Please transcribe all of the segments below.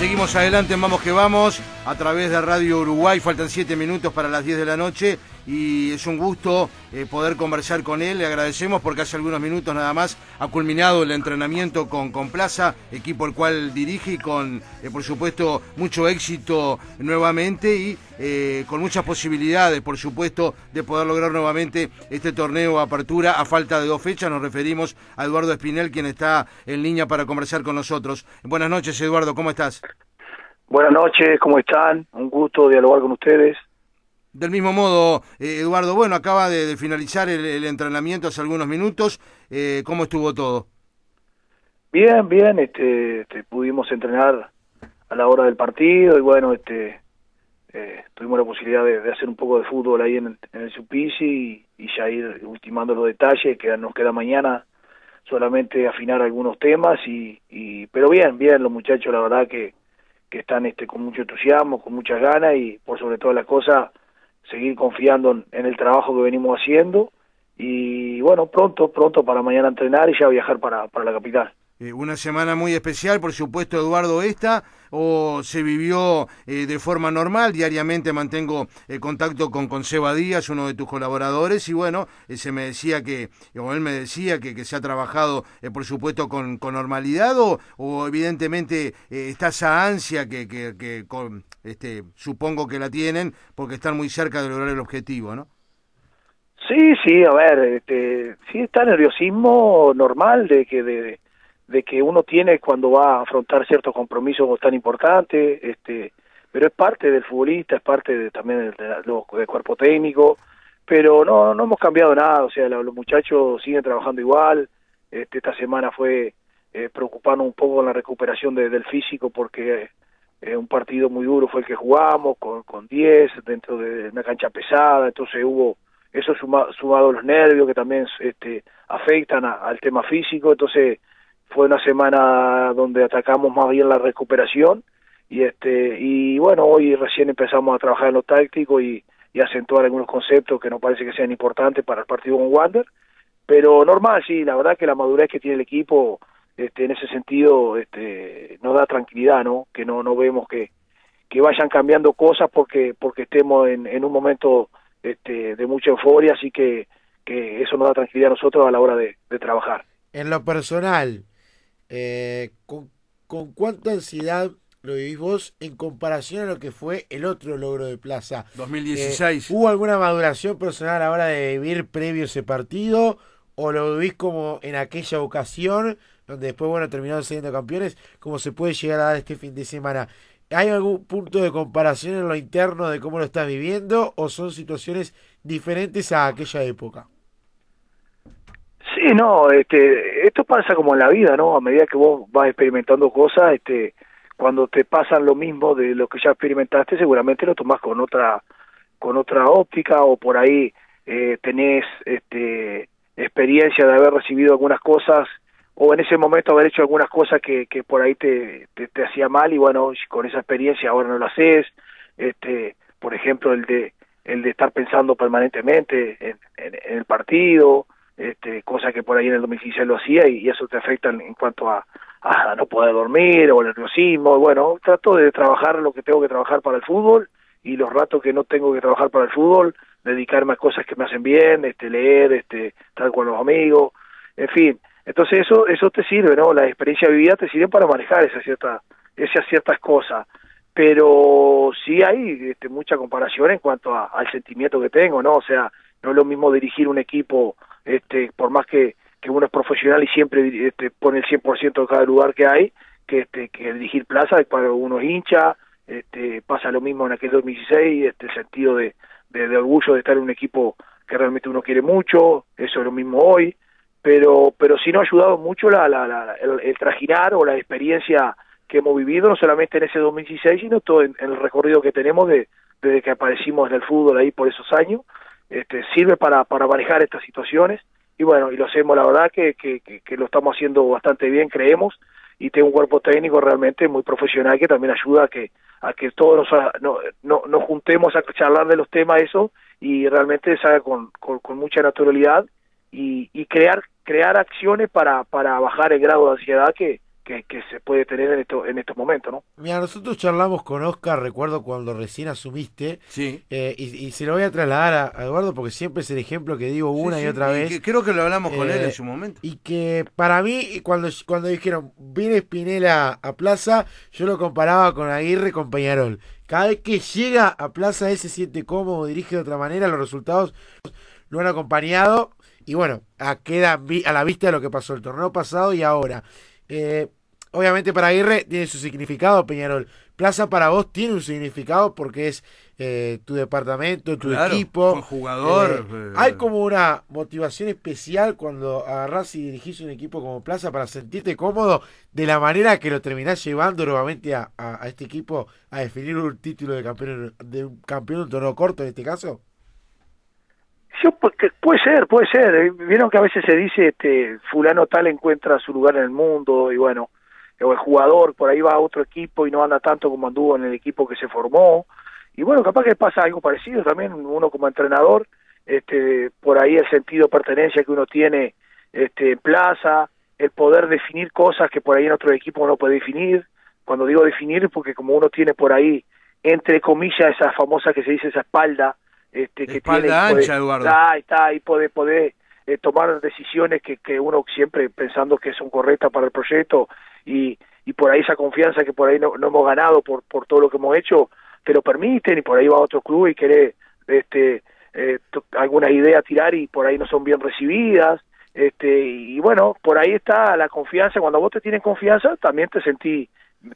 Seguimos adelante Vamos que Vamos a través de Radio Uruguay. Faltan siete minutos para las 10 de la noche y es un gusto eh, poder conversar con él. Le agradecemos porque hace algunos minutos nada más ha culminado el entrenamiento con, con Plaza, equipo el cual dirige y con, eh, por supuesto, mucho éxito nuevamente y eh, con muchas posibilidades, por supuesto, de poder lograr nuevamente este torneo apertura a falta de dos fechas. Nos referimos a Eduardo Espinel, quien está en línea para conversar con nosotros. Buenas noches, Eduardo, ¿cómo estás? Buenas noches, ¿cómo están? Un gusto dialogar con ustedes. Del mismo modo, eh, Eduardo, bueno, acaba de, finalizar el, entrenamiento hace algunos minutos. Eh, ¿Cómo estuvo todo? Bien, bien, este, este, pudimos entrenar a la hora del partido y bueno, este, eh, tuvimos la posibilidad de, hacer un poco de fútbol ahí en el, Supisi y, ya ir ultimando los detalles, que nos queda mañana solamente afinar algunos temas y, y pero bien, bien, los muchachos la verdad que, que están este, con mucho entusiasmo, con muchas ganas y por sobre todas las cosas seguir confiando en, el trabajo que venimos haciendo y bueno, pronto, pronto para mañana entrenar y ya viajar para, para la capital. Eh, una semana muy especial, por supuesto, Eduardo, esta, o se vivió eh, de forma normal. Diariamente mantengo eh, contacto con, con Seba Díaz, uno de tus colaboradores, y bueno, se me decía que, o él me decía que, que se ha trabajado, por supuesto, con, con normalidad, o, o evidentemente está esa ansia que, que, que con, este, supongo que la tienen, porque están muy cerca de lograr el objetivo, ¿no? Sí, sí, a ver, este, sí está nerviosismo normal de que de de que uno tiene cuando va a afrontar ciertos compromisos tan importantes, este, pero es parte del futbolista, es parte de, también del, cuerpo técnico, pero no, no hemos cambiado nada, o sea, los muchachos siguen trabajando igual, este, esta semana fue eh, preocuparnos un poco con la recuperación del físico porque eh, un partido muy duro fue el que jugamos, con, con 10 dentro de una cancha pesada, entonces hubo eso sumado a los nervios que también este, afectan al tema físico, entonces fue una semana donde atacamos más bien la recuperación y este y bueno hoy recién empezamos a trabajar en lo táctico y, y acentuar algunos conceptos que nos parece que sean importantes para el partido con Wander. Pero normal sí la verdad que la madurez que tiene el equipo este en ese sentido este nos da tranquilidad no que no no vemos que que vayan cambiando cosas porque porque estemos en, en un momento este, de mucha euforia así que que eso nos da tranquilidad a nosotros a la hora de, de trabajar. En lo personal eh, ¿con, cuánta ansiedad lo vivís vos en comparación a lo que fue el otro logro de Plaza? 2016. Eh, ¿Hubo alguna maduración personal a la hora de vivir previo ese partido? ¿O lo vivís como en aquella ocasión, donde después, bueno, terminaron siendo campeones, como se puede llegar a dar este fin de semana? ¿Hay algún punto de comparación en lo interno de cómo lo estás viviendo o son situaciones diferentes a aquella época? Sí, no, este, esto pasa como en la vida, ¿no? A medida que vos vas experimentando cosas, este, cuando te pasan lo mismo de lo que ya experimentaste, seguramente lo tomás con otra, con otra óptica o por ahí eh, tenés, este, experiencia de haber recibido algunas cosas o en ese momento haber hecho algunas cosas que, que por ahí te, te, hacía mal y bueno, con esa experiencia ahora no lo haces, este, por ejemplo el de el de estar pensando permanentemente en, en el partido, este, cosa que por ahí en el 2016 lo hacía y, eso te afecta en, cuanto a, a, no poder dormir o el nerviosismo. Bueno, trato de trabajar lo que tengo que trabajar para el fútbol y los ratos que no tengo que trabajar para el fútbol, dedicarme a cosas que me hacen bien, este, leer, este, estar con los amigos, en fin. Entonces eso, eso te sirve, ¿no? La experiencia vivida te sirve para manejar esas ciertas, esas ciertas cosas. Pero sí hay este, mucha comparación en cuanto al sentimiento que tengo, ¿no? O sea, no es lo mismo dirigir un equipo este, por más que, que uno es profesional y siempre este, pone el 100% de cada lugar que hay, que, este, que dirigir plaza cuando uno es hincha, este, pasa lo mismo en aquel 2016, este, sentido de, de, orgullo de estar en un equipo que realmente uno quiere mucho, eso es lo mismo hoy, pero, pero sí nos ha ayudado mucho la, la, la el, trajinar o la experiencia que hemos vivido, no solamente en ese 2016, sino todo en, el recorrido que tenemos de, desde que aparecimos en el fútbol ahí por esos años, este, sirve para, para manejar estas situaciones. Y bueno, y lo hacemos la verdad que, que, lo estamos haciendo bastante bien, creemos, y tengo un cuerpo técnico realmente muy profesional que también ayuda a que a que todos nos, no, nos juntemos a charlar de los temas eso y realmente se haga con, con, mucha naturalidad y, y crear crear acciones para, para bajar el grado de ansiedad que, que, que, se puede tener en, esto, en estos momentos, ¿no? Mira, nosotros charlamos con Oscar, recuerdo cuando recién asumiste, sí. Eh, y, se lo voy a trasladar a, Eduardo porque siempre es el ejemplo que digo una y otra vez. creo que lo hablamos con él en eh, su momento. Y que para mí, cuando, cuando dijeron, viene Spinella a Plaza, yo lo comparaba con Aguirre, con Peñarol. Cada vez que llega a Plaza él se siente cómodo, dirige de otra manera, los resultados lo han acompañado y bueno, a, queda a la vista de lo que pasó el torneo pasado y ahora. Eh, obviamente para Aguirre tiene su significado, Peñarol. Plaza para vos tiene un significado porque es eh, tu departamento, tu equipo. jugador. Eh, hay como una motivación especial cuando agarrás y dirigís un equipo como Plaza para sentirte cómodo de la manera que lo terminás llevando nuevamente a, a, este equipo a definir un título de campeón de un campeón de un torneo corto en este caso. Pues, puede ser, puede ser. Eh, vieron que a veces se dice, este, fulano tal encuentra su lugar en el mundo y bueno, o el jugador por ahí va a otro equipo y no anda tanto como anduvo en el equipo que se formó. Y bueno, capaz que pasa algo parecido también, uno como entrenador, este, por ahí el sentido de pertenencia que uno tiene este, en plaza, el poder definir cosas que por ahí en otro equipo no puede definir. Cuando digo definir, porque como uno tiene por ahí, entre comillas, esa famosa que se dice esa espalda, este, que tiene ancha, Eduardo. Está, está, y puede, poder eh, tomar decisiones que, que uno siempre pensando que son correctas para el proyecto y, y por ahí esa confianza que por ahí no, no hemos ganado por, por todo lo que hemos hecho, te lo permiten y por ahí va a otro club y quiere este, eh, alguna idea tirar y por ahí no son bien recibidas. Este, y bueno, por ahí está la confianza, cuando vos te tienes confianza también te sentís,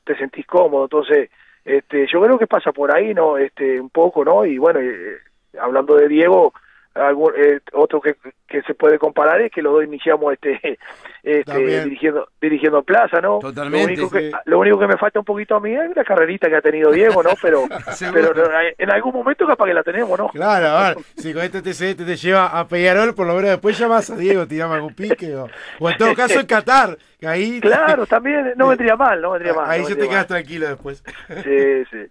te sentís cómodo, entonces este, yo creo que pasa por ahí, ¿no? Este, un poco, ¿no? Y bueno, eh, hablando de Diego, algo, eh, otro que, que se puede comparar es que los dos iniciamos este, este dirigiendo dirigiendo Plaza, ¿no? Totalmente. Lo único, que, lo único que me falta un poquito a mí es la carrerita que ha tenido Diego, ¿no? Pero, pero en algún momento capaz que la tenemos, ¿no? Claro, a ver, si con este TCT te lleva a Peñarol, por lo menos después llamas a Diego, tiramos algún pique, o, o en todo caso en Qatar, que ahí... Claro, también no vendría mal, no vendría mal. Ahí no se te quedas tranquilo después. Sí, sí.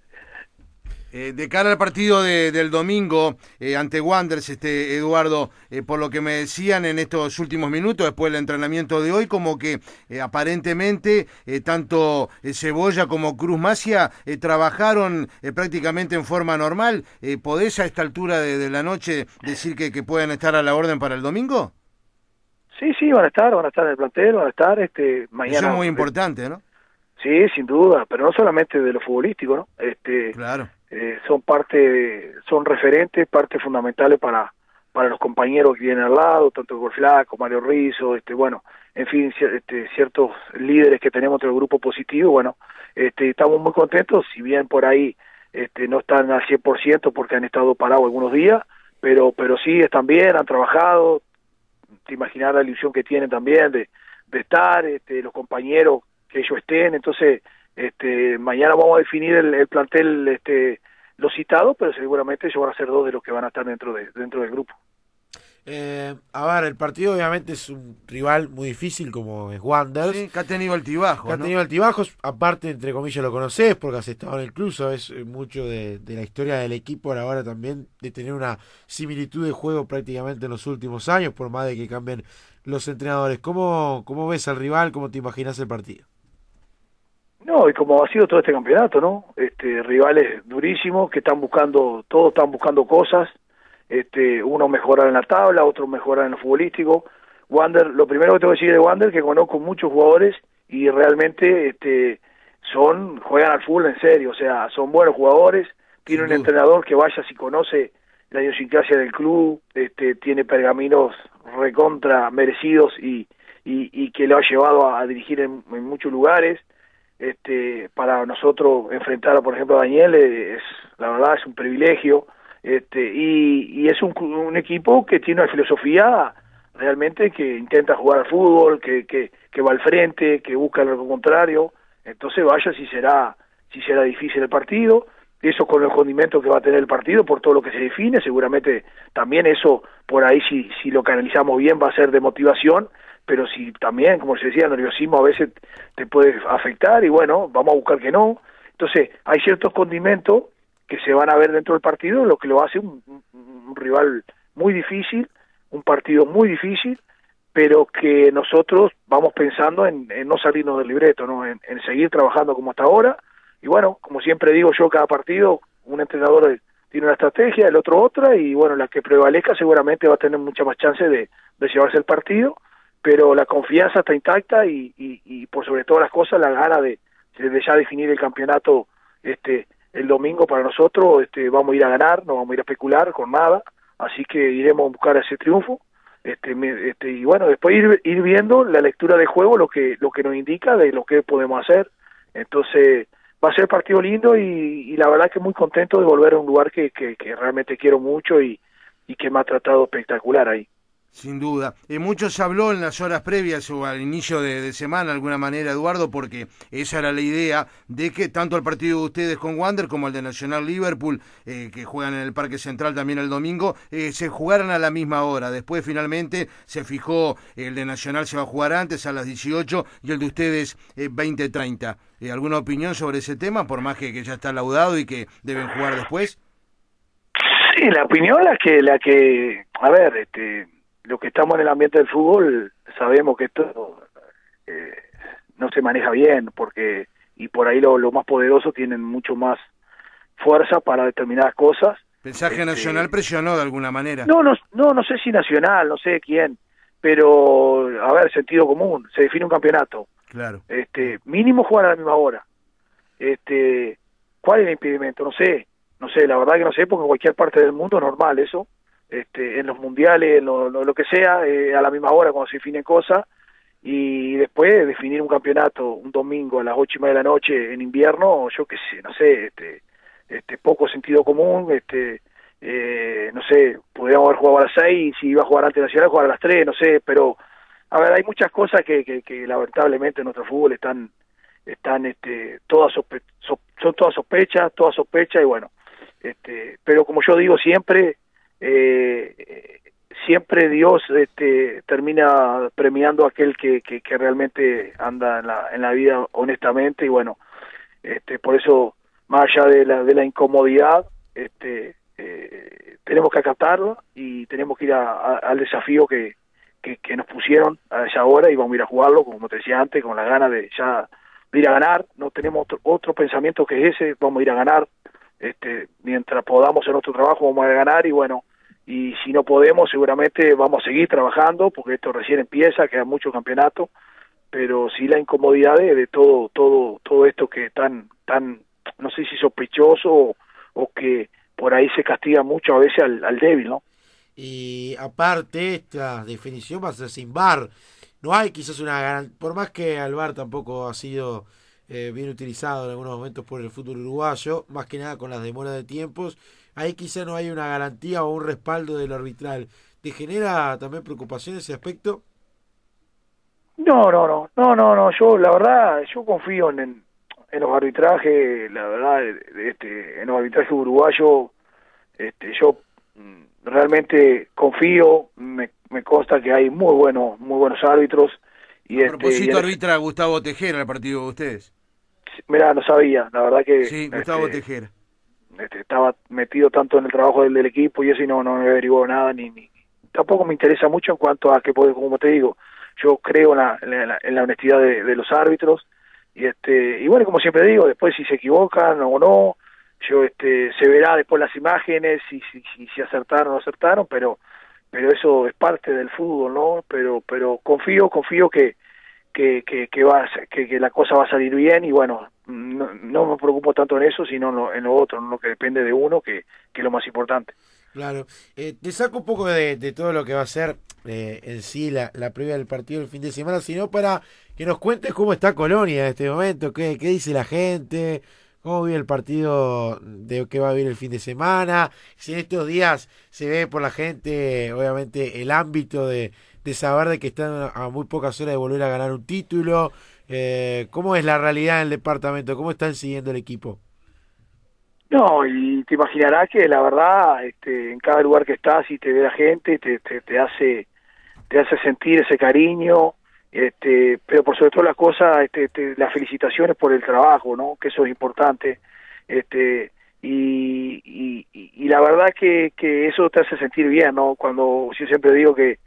Eh, de cara al partido de, del domingo eh, ante Wanderers, este, Eduardo, eh, por lo que me decían en estos últimos minutos, después del entrenamiento de hoy, como que aparentemente tanto Cebolla como Cruz Macia trabajaron prácticamente en forma normal. ¿Podés a esta altura de, la noche decir que, que pueden estar a la orden para el domingo? Sí, sí, van a estar, van a estar en el plantel, van a estar este, mañana. Eso es muy importante, ¿no? Sí, sin duda, pero no solamente de lo futbolístico, ¿no? Este, claro. Eh, son parte, son referentes, parte fundamentales para para los compañeros que vienen al lado, tanto Flaco, Mario Rizzo, este, bueno, en fin, este, ciertos líderes que tenemos del grupo positivo, bueno, este, estamos muy contentos, si bien por ahí este, no están al 100% porque han estado parados algunos días, pero, pero sí están bien, han trabajado, te imaginas la ilusión que tienen también de, de estar, este, los compañeros que ellos estén, entonces este, mañana vamos a definir el, plantel este, los citados, pero seguramente ellos van a ser dos de los que van a estar dentro, de, dentro del grupo. Eh, a ver, el partido obviamente es un rival muy difícil como es Wander. Sí, que ha tenido altibajos. Que ha tenido altibajos, aparte, entre comillas, lo conoces porque has estado en el club, es eh, mucho de, de, la historia del equipo a la hora también de tener una similitud de juego prácticamente en los últimos años, por más de que cambien los entrenadores. ¿Cómo, cómo ves al rival? ¿Cómo te imaginas el partido? No, y como ha sido todo este campeonato, ¿no? Este, rivales durísimos que están buscando, todos están buscando cosas, este, uno mejora en la tabla, otro mejora en lo futbolístico. Wander, lo primero que tengo que decir de Wander que conozco muchos jugadores y realmente este, son, juegan al fútbol en serio, o sea, son buenos jugadores, tiene un entrenador que vaya si conoce la idiosincrasia del club, este, tiene pergaminos recontra merecidos y, y, y que lo ha llevado a, dirigir en muchos lugares este, para nosotros enfrentar, por ejemplo, a Daniel es, la verdad, es un privilegio, este, y, y es un, un equipo que tiene una filosofía realmente que intenta jugar al fútbol, que, que, que va al frente, que busca lo contrario, entonces vaya si será, si será difícil el partido, eso con el condimento que va a tener el partido por todo lo que se define, seguramente también eso por ahí si, si lo canalizamos bien va a ser de motivación pero si también, como se decía, el nerviosismo a veces te puede afectar y bueno, vamos a buscar que no. Entonces, hay ciertos condimentos que se van a ver dentro del partido, lo que lo hace un, rival muy difícil, un partido muy difícil, pero que nosotros vamos pensando en, no salirnos del libreto, ¿no? En, seguir trabajando como hasta ahora. Y bueno, como siempre digo yo, cada partido, un entrenador tiene una estrategia, el otro otra, y bueno, la que prevalezca seguramente va a tener mucha más chance de, llevarse el partido, pero la confianza está intacta y, y, por sobre todas las cosas la gana de, ya definir el campeonato este el domingo para nosotros, este vamos a ir a ganar, no vamos a ir a especular con nada, así que iremos a buscar ese triunfo este, este, y bueno después ir, viendo la lectura de juego lo que lo que nos indica de lo que podemos hacer. Entonces va a ser partido lindo y, la verdad que muy contento de volver a un lugar que, que, realmente quiero mucho y, y que me ha tratado espectacular ahí sin duda. Eh, mucho se habló en las horas previas o al inicio de, semana, de alguna manera, Eduardo, porque esa era la idea de que tanto el partido de ustedes con Wander como el de Nacional Liverpool, eh, que juegan en el Parque Central también el domingo, eh, se jugaran a la misma hora. Después, finalmente, se fijó el de Nacional se va a jugar antes, a las 18, y el de ustedes 20-30. ¿Alguna opinión sobre ese tema, por más que, que ya está laudado y que deben jugar después? Sí, la opinión la que, la que, a ver, este los que estamos en el ambiente del fútbol sabemos que esto eh, no se maneja bien porque y por ahí lo, más poderoso tienen mucho más fuerza para determinadas cosas. Mensaje este, Nacional presionó de alguna manera. No, no, no, no sé si Nacional, no sé quién, pero a ver, sentido común, se define un campeonato. Claro. Este, mínimo jugar a la misma hora. Este, ¿cuál es el impedimento? No sé, no sé, la verdad que no sé porque en cualquier parte del mundo es normal eso este, en los mundiales, en lo, que sea, eh, a la misma hora cuando se definen cosas, y después definir un campeonato un domingo a las ocho y media de la noche en invierno, yo qué sé, no sé, este, este poco sentido común, este, eh, no sé, podríamos haber jugado a las seis, si iba a jugar antes nacional, jugar a las tres, no sé, pero a ver, hay muchas cosas que, que, lamentablemente en nuestro fútbol están, están, este, todas son todas sospechas, todas sospechas y bueno, este, pero como yo digo siempre, eh, siempre Dios este, termina premiando a aquel que, que, realmente anda en la, en la vida honestamente y bueno, este, por eso más allá de la, de la incomodidad, este, eh, tenemos que acatarlo y tenemos que ir al desafío que, que, nos pusieron a esa hora y vamos a ir a jugarlo, como te decía antes, con la gana de ya ir a ganar, no tenemos otro, otro pensamiento que ese, vamos a ir a ganar, este, mientras podamos en nuestro trabajo vamos a ganar y bueno, y si no podemos seguramente vamos a seguir trabajando porque esto recién empieza, queda mucho campeonato, pero sí la incomodidad de, todo todo todo esto que tan tan no sé si sospechoso o, que por ahí se castiga mucho a veces al, débil, ¿no? Y aparte esta definición va a ser sin bar. No hay quizás una. Por más que al bar tampoco ha sido eh, bien utilizado en algunos momentos por el fútbol uruguayo, más que nada con las demoras de tiempos, ahí quizá no hay una garantía o un respaldo del arbitral. ¿Te genera también preocupación ese aspecto? No, no, no, no, no, no. Yo, la verdad, yo confío en, en, los arbitrajes, la verdad, este, en los arbitrajes uruguayos, este, yo mm, realmente confío, me, me consta que hay muy buenos, muy buenos árbitros. Y a este, propósito, arbitra Gustavo Tejera el partido de ustedes. Mira, no sabía, la verdad que... Sí, Gustavo este, Tejera este, estaba metido tanto en el trabajo del, del equipo y eso y no, no me averiguó nada ni, ni tampoco me interesa mucho en cuanto a que como te digo yo creo en la, en la, honestidad de, los árbitros y este y bueno como siempre digo después si se equivocan o no yo este se verá después las imágenes si si, si, si acertaron o no acertaron pero pero eso es parte del fútbol no pero pero confío confío que que, que, que, va, que, que la cosa va a salir bien y bueno, no, no me preocupo tanto en eso, sino en lo, en lo otro, en lo que depende de uno, que, que es lo más importante. Claro, eh, te saco un poco de, de, todo lo que va a ser eh, en sí la, la previa del partido del fin de semana, sino para que nos cuentes cómo está Colonia en este momento, qué, qué dice la gente, cómo vive el partido de que va a vivir el fin de semana, si en estos días se ve por la gente, obviamente, el ámbito de, de saber de que están a muy pocas horas de volver a ganar un título. Eh, ¿Cómo es la realidad en el departamento? ¿Cómo están siguiendo el equipo? No, y te imaginarás que la verdad, este, en cada lugar que estás y te ve la gente, te, te, hace te hace sentir ese cariño, este, pero por sobre todo las cosas, este, las felicitaciones por el trabajo, ¿no? Que eso es importante, este, y, y, y la verdad que, que eso te hace sentir bien, ¿no? Cuando yo siempre digo que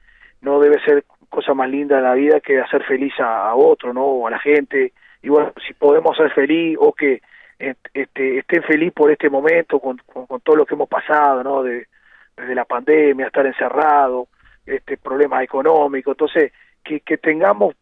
no debe ser cosa más linda en la vida que hacer feliz a, otro, ¿no? O a la gente. Y bueno, si podemos ser feliz o que este, estén feliz por este momento, con, con, todo lo que hemos pasado, ¿no? De, desde la pandemia, estar encerrado, este, problemas económicos. Entonces, que, que tengamos,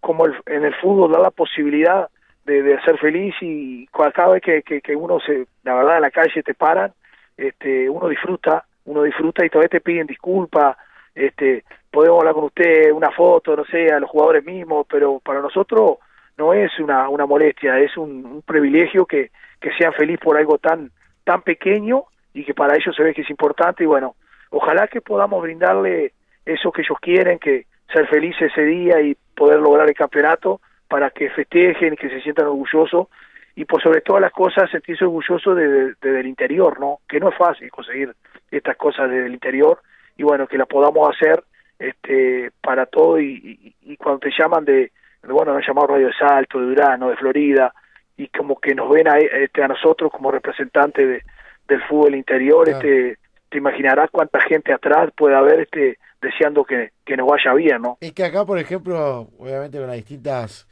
como en el fútbol, la posibilidad de, de ser feliz y cada vez que, que, que uno se, la verdad, en la calle te paran, este, uno disfruta, uno disfruta y todavía te piden disculpas, este, podemos hablar con usted, una foto, no sé, a los jugadores mismos, pero para nosotros no es una, una molestia, es un, privilegio que, que sean felices por algo tan, tan pequeño y que para ellos se ve que es importante y bueno, ojalá que podamos brindarle eso que ellos quieren, que ser felices ese día y poder lograr el campeonato para que festejen que se sientan orgullosos y por sobre todas las cosas sentirse orgulloso desde de, el interior, ¿no? Que no es fácil conseguir estas cosas desde el interior y bueno, que las podamos hacer este para todo y, y, cuando te llaman de, bueno, nos han llamado Radio de Salto, de Durano, de Florida y como que nos ven a, este, a nosotros como representantes de, del fútbol interior, este te imaginarás cuánta gente atrás puede haber este deseando que, que nos vaya bien, ¿no? Es que acá, por ejemplo, obviamente con las distintas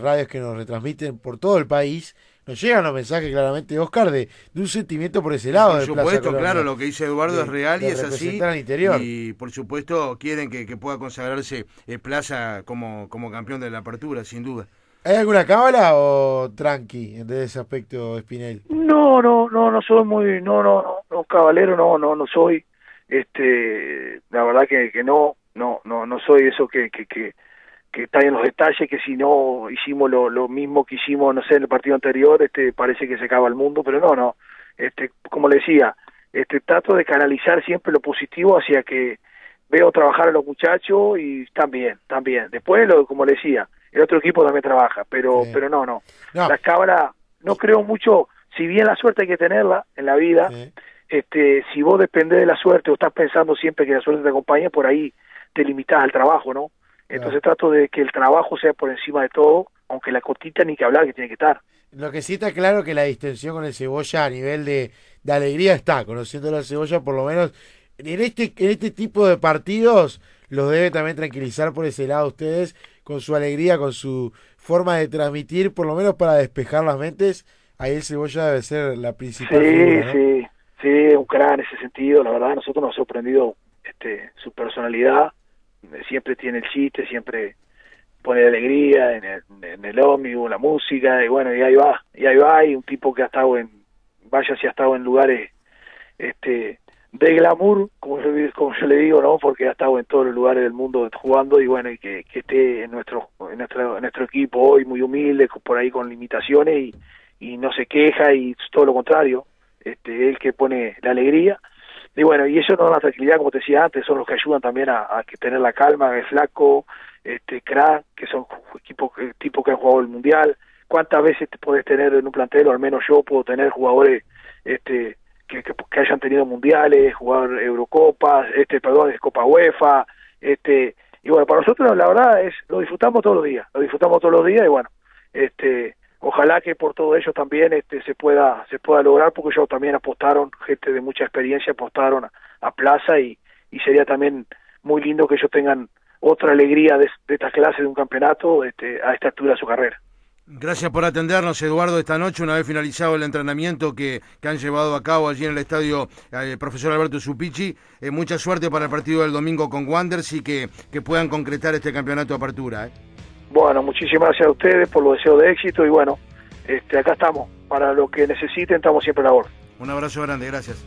radios que nos retransmiten por todo el país, nos llegan los mensajes claramente, Oscar, de, de un sentimiento por ese lado. Por supuesto, claro, lo que dice Eduardo es real y es así. Y por supuesto quieren que, pueda consagrarse eh, Plaza como, como campeón de la apertura, sin duda. ¿Hay alguna cábala o tranqui en ese aspecto, Espinel? No, no, no, no soy muy, no, no, no, no cabalero, no, no, no soy. Este, la verdad que, que no, no, no, no soy eso que, que, que que está en los detalles, que si no hicimos lo, lo mismo que hicimos, no sé, en el partido anterior, este parece que se acaba el mundo, pero no, no, este, como le decía, este trato de canalizar siempre lo positivo hacia que veo trabajar a los muchachos y están bien. Después, lo, como le decía, el otro equipo también trabaja, pero, pero no, no, Las cámaras, no creo mucho, si bien la suerte hay que tenerla en la vida, este, si vos dependés de la suerte o estás pensando siempre que la suerte te acompaña, por ahí te limitás al trabajo, ¿no? Entonces trato de que el trabajo sea por encima de todo, aunque la cotita ni que hablar que tiene que estar. Lo que sí está claro que la distensión con el cebolla a nivel de, de alegría está, conociendo la cebolla por lo menos en este, en este tipo de partidos los debe también tranquilizar por ese lado ustedes, con su alegría, con su forma de transmitir, por lo menos para despejar las mentes, ahí el cebolla debe ser la principal. Sí, sí, sí, un crack en ese sentido, la verdad, nosotros nos ha sorprendido este, su personalidad, siempre tiene el chiste, siempre pone alegría en el, en el ómnibus, la música, y bueno, y ahí va, y ahí va, y un tipo que ha estado en, vaya si ha estado en lugares este de glamour, como yo, como yo le digo, ¿no? Porque ha estado en todos los lugares del mundo jugando y bueno, y que, que esté en nuestro, en nuestro, en nuestro equipo hoy muy humilde, por ahí con limitaciones y, no se queja y todo lo contrario, este, él que pone la alegría y bueno, y eso no da la tranquilidad, como te decía antes, son los que ayudan también a, a tener la calma, el flaco, este crack, que son equipos tipo que han jugado el mundial. ¿Cuántas veces te podés tener en un plantel, o al menos yo puedo tener jugadores este que, que, hayan tenido mundiales, jugar Eurocopas, este perdón, es Copa UEFA, este y bueno, para nosotros la verdad es lo disfrutamos todos los días, lo disfrutamos todos los días y bueno, este ojalá que por todo ello también este se pueda se pueda lograr porque ellos también apostaron gente de mucha experiencia apostaron a, Plaza y, y sería también muy lindo que ellos tengan otra alegría de, esta clase de un campeonato este, a esta altura de su carrera. Gracias por atendernos, Eduardo, esta noche, una vez finalizado el entrenamiento que, que han llevado a cabo allí en el estadio el eh, profesor Alberto Supici. Eh, mucha suerte para el partido del domingo con Wanders y que, que puedan concretar este campeonato de apertura. ¿eh? Bueno, muchísimas gracias a ustedes por los deseos de éxito y bueno, este, acá estamos. Para lo que necesiten, estamos siempre a la hora. Un abrazo grande, gracias.